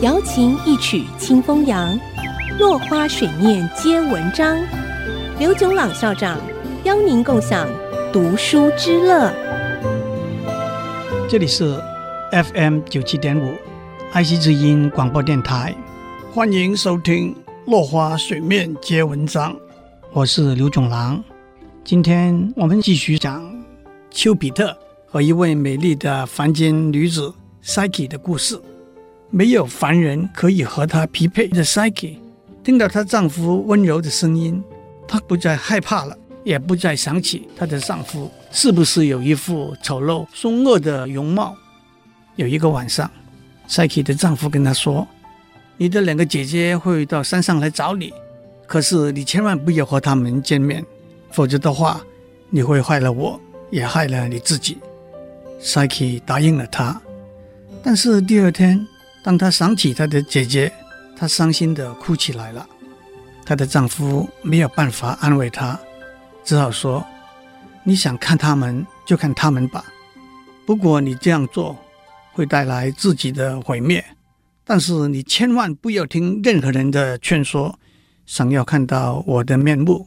瑶琴一曲清风扬，落花水面皆文章。刘炯朗校长邀您共享读书之乐。这里是 FM 九七点五，爱惜之音广播电台，欢迎收听《落花水面皆文章》，我是刘炯朗。今天我们继续讲丘比特和一位美丽的凡间女子 Psyche 的故事。没有凡人可以和她匹配的 Psyche，听到她丈夫温柔的声音，她不再害怕了，也不再想起她的丈夫是不是有一副丑陋凶恶的容貌。有一个晚上，Psyche 的丈夫跟她说：“你的两个姐姐会到山上来找你，可是你千万不要和他们见面，否则的话，你会害了我，也害了你自己。”Psyche 答应了他，但是第二天。当她想起她的姐姐，她伤心地哭起来了。她的丈夫没有办法安慰她，只好说：“你想看他们就看他们吧，不过你这样做会带来自己的毁灭。但是你千万不要听任何人的劝说，想要看到我的面目，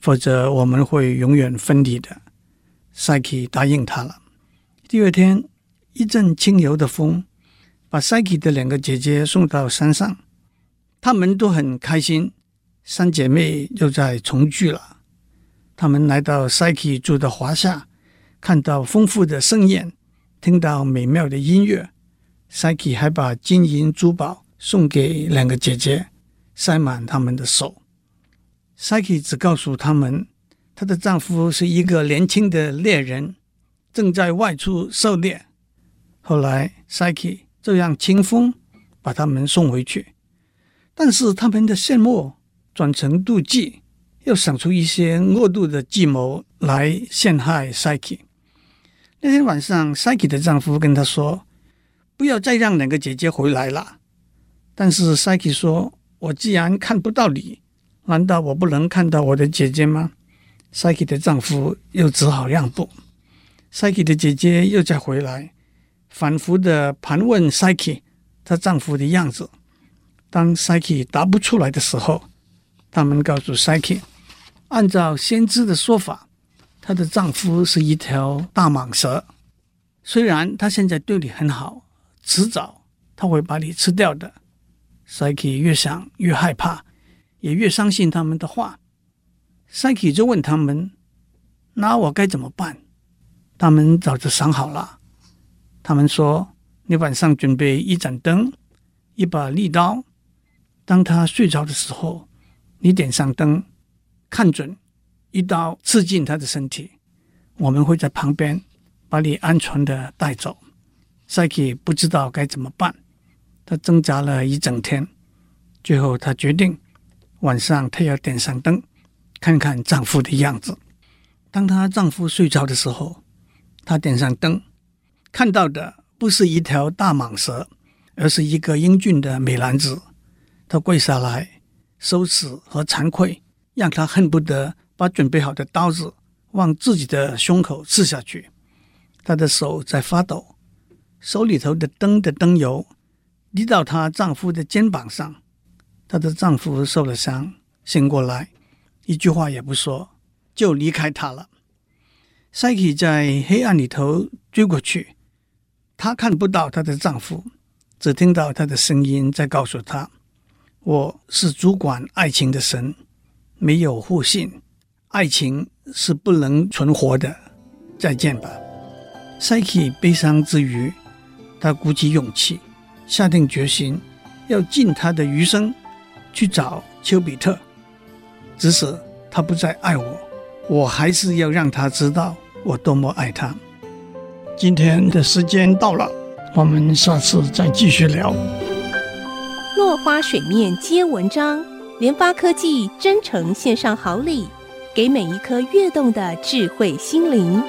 否则我们会永远分离的。”赛琪答应他了。第二天，一阵轻柔的风。把 Psyche 的两个姐姐送到山上，她们都很开心，三姐妹又再重聚了。她们来到 Psyche 住的华夏，看到丰富的盛宴，听到美妙的音乐。Psyche 还把金银珠宝送给两个姐姐，塞满她们的手。Psyche 只告诉她们，她的丈夫是一个年轻的猎人，正在外出狩猎。后来 Psyche 就让清风把他们送回去，但是他们的羡慕转成妒忌，又想出一些恶毒的计谋来陷害 Psyche。那天晚上，Psyche 的丈夫跟她说：“不要再让两个姐姐回来了。”但是 Psyche 说：“我既然看不到你，难道我不能看到我的姐姐吗？”Psyche 的丈夫又只好让步。Psyche 的姐姐又再回来。反复的盘问 Psyche 她丈夫的样子。当 Psyche 答不出来的时候，他们告诉 Psyche，按照先知的说法，她的丈夫是一条大蟒蛇。虽然他现在对你很好，迟早他会把你吃掉的。Psyche 越想越害怕，也越相信他们的话。Psyche 就问他们：“那我该怎么办？”他们早就想好了。他们说：“你晚上准备一盏灯，一把利刀。当他睡着的时候，你点上灯，看准，一刀刺进他的身体。我们会在旁边把你安全的带走。” Psyche 不知道该怎么办，她挣扎了一整天，最后她决定晚上她要点上灯，看看丈夫的样子。当她丈夫睡着的时候，她点上灯。看到的不是一条大蟒蛇，而是一个英俊的美男子。他跪下来，羞耻和惭愧让他恨不得把准备好的刀子往自己的胸口刺下去。他的手在发抖，手里头的灯的灯油滴到她丈夫的肩膀上。她的丈夫受了伤，醒过来，一句话也不说，就离开她了。Psyche 在黑暗里头追过去。她看不到她的丈夫，只听到她的声音在告诉她：“我是主管爱情的神，没有互信，爱情是不能存活的。再见吧。” Psyche 悲伤之余，她鼓起勇气，下定决心要尽她的余生去找丘比特。即使他不再爱我，我还是要让他知道我多么爱他。今天的时间到了，我们下次再继续聊。落花水面皆文章，联发科技真诚献上好礼，给每一颗跃动的智慧心灵。